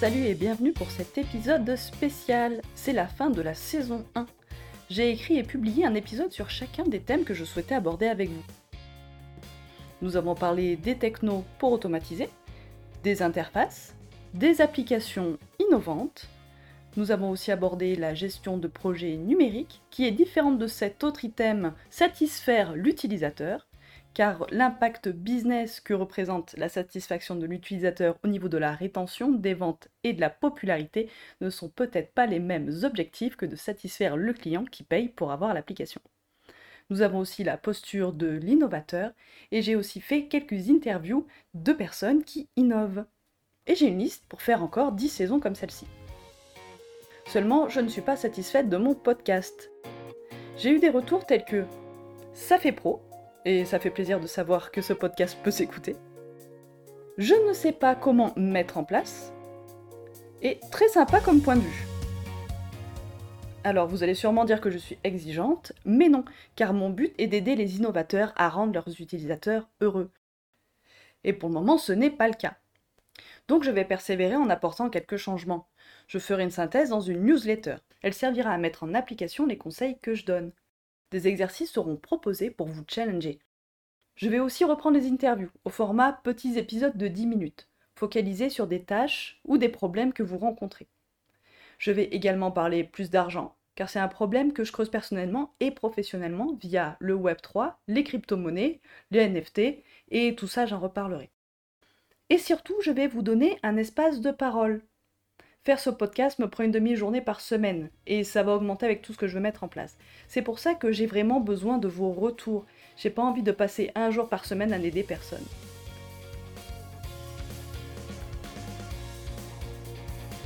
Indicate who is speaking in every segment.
Speaker 1: Salut et bienvenue pour cet épisode spécial. C'est la fin de la saison 1. J'ai écrit et publié un épisode sur chacun des thèmes que je souhaitais aborder avec vous. Nous avons parlé des technos pour automatiser, des interfaces, des applications innovantes. Nous avons aussi abordé la gestion de projets numériques, qui est différente de cet autre item satisfaire l'utilisateur, car l'impact business que représente la satisfaction de l'utilisateur au niveau de la rétention, des ventes et de la popularité ne sont peut-être pas les mêmes objectifs que de satisfaire le client qui paye pour avoir l'application. Nous avons aussi la posture de l'innovateur et j'ai aussi fait quelques interviews de personnes qui innovent. Et j'ai une liste pour faire encore 10 saisons comme celle-ci. Seulement, je ne suis pas satisfaite de mon podcast. J'ai eu des retours tels que ça fait pro, et ça fait plaisir de savoir que ce podcast peut s'écouter. Je ne sais pas comment mettre en place, et très sympa comme point de vue. Alors vous allez sûrement dire que je suis exigeante, mais non, car mon but est d'aider les innovateurs à rendre leurs utilisateurs heureux. Et pour le moment, ce n'est pas le cas. Donc je vais persévérer en apportant quelques changements. Je ferai une synthèse dans une newsletter. Elle servira à mettre en application les conseils que je donne. Des exercices seront proposés pour vous challenger. Je vais aussi reprendre les interviews au format petits épisodes de 10 minutes, focalisés sur des tâches ou des problèmes que vous rencontrez. Je vais également parler plus d'argent, car c'est un problème que je creuse personnellement et professionnellement via le Web3, les crypto-monnaies, les NFT, et tout ça j'en reparlerai. Et surtout, je vais vous donner un espace de parole, Faire ce podcast me prend une demi-journée par semaine et ça va augmenter avec tout ce que je veux mettre en place. C'est pour ça que j'ai vraiment besoin de vos retours. J'ai pas envie de passer un jour par semaine à n'aider personne.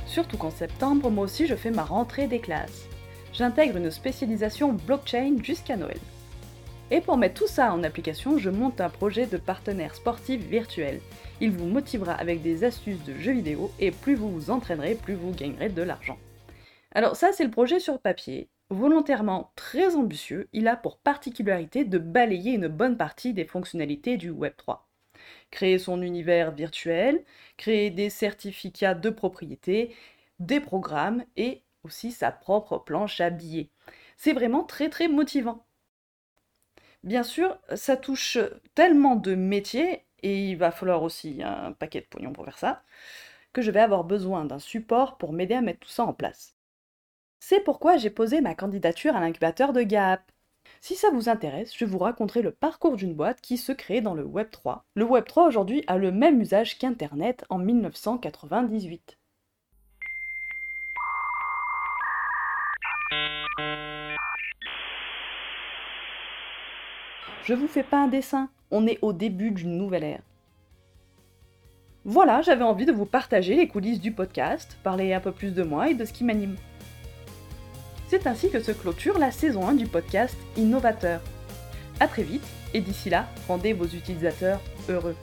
Speaker 1: Surtout qu'en septembre, moi aussi je fais ma rentrée des classes. J'intègre une spécialisation blockchain jusqu'à Noël. Et pour mettre tout ça en application, je monte un projet de partenaire sportif virtuel. Il vous motivera avec des astuces de jeux vidéo et plus vous vous entraînerez, plus vous gagnerez de l'argent. Alors ça c'est le projet sur papier. Volontairement très ambitieux, il a pour particularité de balayer une bonne partie des fonctionnalités du Web3. Créer son univers virtuel, créer des certificats de propriété, des programmes et aussi sa propre planche à billets. C'est vraiment très très motivant. Bien sûr, ça touche tellement de métiers, et il va falloir aussi un paquet de pognon pour faire ça, que je vais avoir besoin d'un support pour m'aider à mettre tout ça en place. C'est pourquoi j'ai posé ma candidature à l'incubateur de Gap. Si ça vous intéresse, je vous raconterai le parcours d'une boîte qui se crée dans le Web 3. Le Web 3 aujourd'hui a le même usage qu'Internet en 1998. Je vous fais pas un dessin, on est au début d'une nouvelle ère. Voilà, j'avais envie de vous partager les coulisses du podcast, parler un peu plus de moi et de ce qui m'anime. C'est ainsi que se clôture la saison 1 du podcast Innovateur. A très vite, et d'ici là, rendez vos utilisateurs heureux.